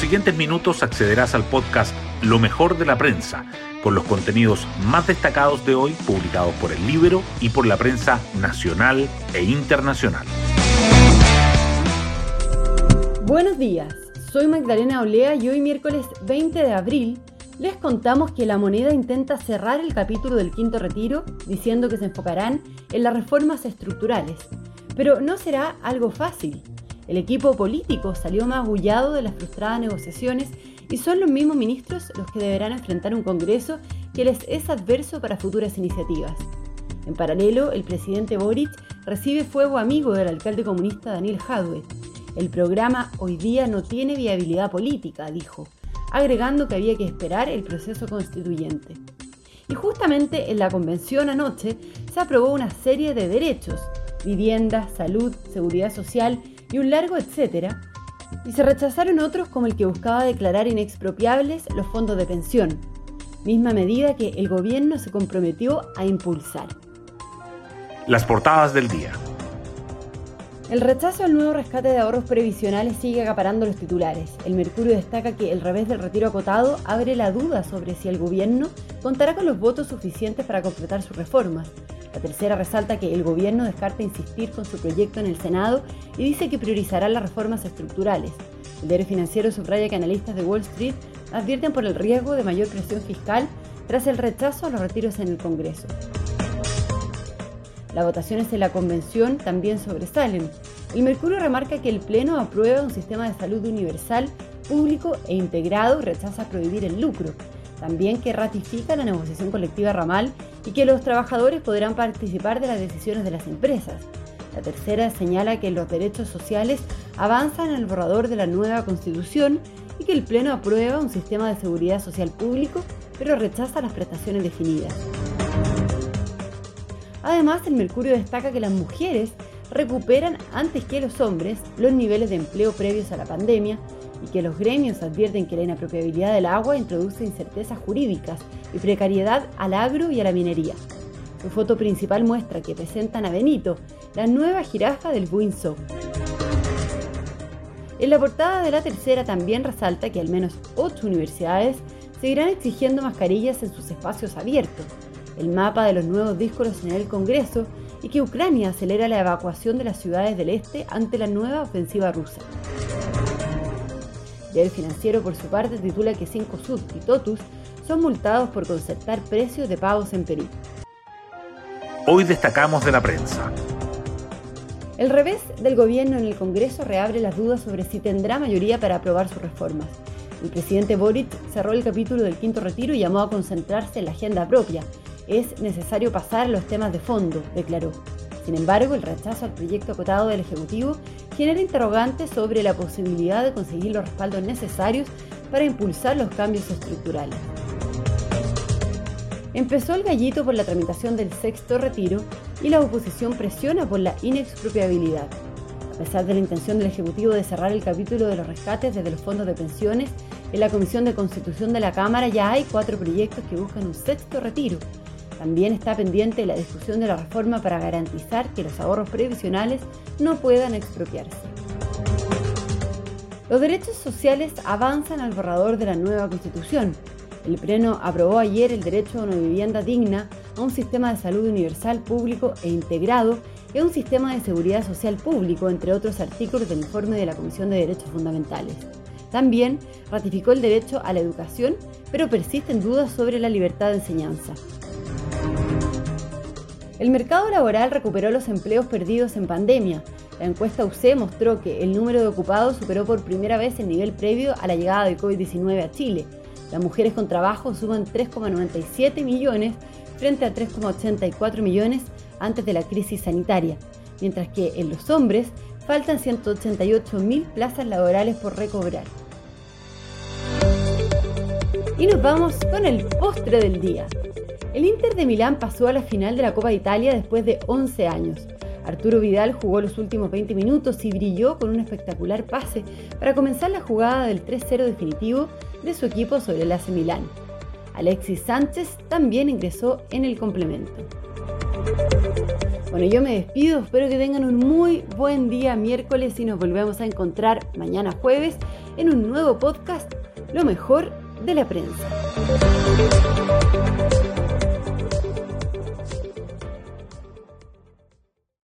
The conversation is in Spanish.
siguientes minutos accederás al podcast Lo mejor de la prensa, con los contenidos más destacados de hoy publicados por el libro y por la prensa nacional e internacional. Buenos días, soy Magdalena Olea y hoy miércoles 20 de abril les contamos que la moneda intenta cerrar el capítulo del quinto retiro diciendo que se enfocarán en las reformas estructurales. Pero no será algo fácil. El equipo político salió más agullado de las frustradas negociaciones y son los mismos ministros los que deberán enfrentar un Congreso que les es adverso para futuras iniciativas. En paralelo, el presidente Boric recibe fuego amigo del alcalde comunista Daniel Jadwe. El programa hoy día no tiene viabilidad política, dijo, agregando que había que esperar el proceso constituyente. Y justamente en la convención anoche se aprobó una serie de derechos, vivienda, salud, seguridad social y un largo etcétera, y se rechazaron otros como el que buscaba declarar inexpropiables los fondos de pensión, misma medida que el gobierno se comprometió a impulsar. Las portadas del día. El rechazo al nuevo rescate de ahorros previsionales sigue acaparando los titulares. El Mercurio destaca que el revés del retiro acotado abre la duda sobre si el gobierno contará con los votos suficientes para completar sus reformas. La tercera resalta que el gobierno descarta insistir con su proyecto en el Senado y dice que priorizará las reformas estructurales. El diario financiero subraya que analistas de Wall Street advierten por el riesgo de mayor presión fiscal tras el rechazo a los retiros en el Congreso. Las votaciones en la convención también sobresalen. El Mercurio remarca que el Pleno aprueba un sistema de salud universal, público e integrado y rechaza prohibir el lucro. También que ratifica la negociación colectiva ramal y que los trabajadores podrán participar de las decisiones de las empresas. La tercera señala que los derechos sociales avanzan en el borrador de la nueva constitución y que el Pleno aprueba un sistema de seguridad social público, pero rechaza las prestaciones definidas. Además, el Mercurio destaca que las mujeres recuperan antes que los hombres los niveles de empleo previos a la pandemia y que los gremios advierten que la inapropiabilidad del agua introduce incertezas jurídicas y precariedad al agro y a la minería. Su foto principal muestra que presentan a Benito, la nueva jirafa del Windsor. En la portada de la tercera también resalta que al menos ocho universidades seguirán exigiendo mascarillas en sus espacios abiertos, el mapa de los nuevos discos en el Congreso y que Ucrania acelera la evacuación de las ciudades del este ante la nueva ofensiva rusa. El financiero, por su parte, titula que Cinco Sud y Totus son multados por concertar precios de pagos en Perú. Hoy destacamos de la prensa. El revés del gobierno en el Congreso reabre las dudas sobre si tendrá mayoría para aprobar sus reformas. El presidente Boric cerró el capítulo del quinto retiro y llamó a concentrarse en la agenda propia. Es necesario pasar a los temas de fondo, declaró. Sin embargo, el rechazo al proyecto acotado del Ejecutivo genera interrogantes sobre la posibilidad de conseguir los respaldos necesarios para impulsar los cambios estructurales. Empezó el gallito por la tramitación del sexto retiro y la oposición presiona por la inexpropiabilidad. A pesar de la intención del Ejecutivo de cerrar el capítulo de los rescates desde los fondos de pensiones, en la Comisión de Constitución de la Cámara ya hay cuatro proyectos que buscan un sexto retiro, también está pendiente la discusión de la reforma para garantizar que los ahorros previsionales no puedan expropiarse. Los derechos sociales avanzan al borrador de la nueva Constitución. El Pleno aprobó ayer el derecho a una vivienda digna, a un sistema de salud universal público e integrado y a un sistema de seguridad social público, entre otros artículos del informe de la Comisión de Derechos Fundamentales. También ratificó el derecho a la educación, pero persisten dudas sobre la libertad de enseñanza. El mercado laboral recuperó los empleos perdidos en pandemia. La encuesta UC mostró que el número de ocupados superó por primera vez el nivel previo a la llegada del COVID-19 a Chile. Las mujeres con trabajo suman 3,97 millones frente a 3,84 millones antes de la crisis sanitaria, mientras que en los hombres faltan 188 mil plazas laborales por recobrar. Y nos vamos con el postre del día. El Inter de Milán pasó a la final de la Copa de Italia después de 11 años. Arturo Vidal jugó los últimos 20 minutos y brilló con un espectacular pase para comenzar la jugada del 3-0 definitivo de su equipo sobre el AC Milán. Alexis Sánchez también ingresó en el complemento. Bueno, yo me despido, espero que tengan un muy buen día miércoles y nos volvemos a encontrar mañana jueves en un nuevo podcast, Lo mejor de la prensa.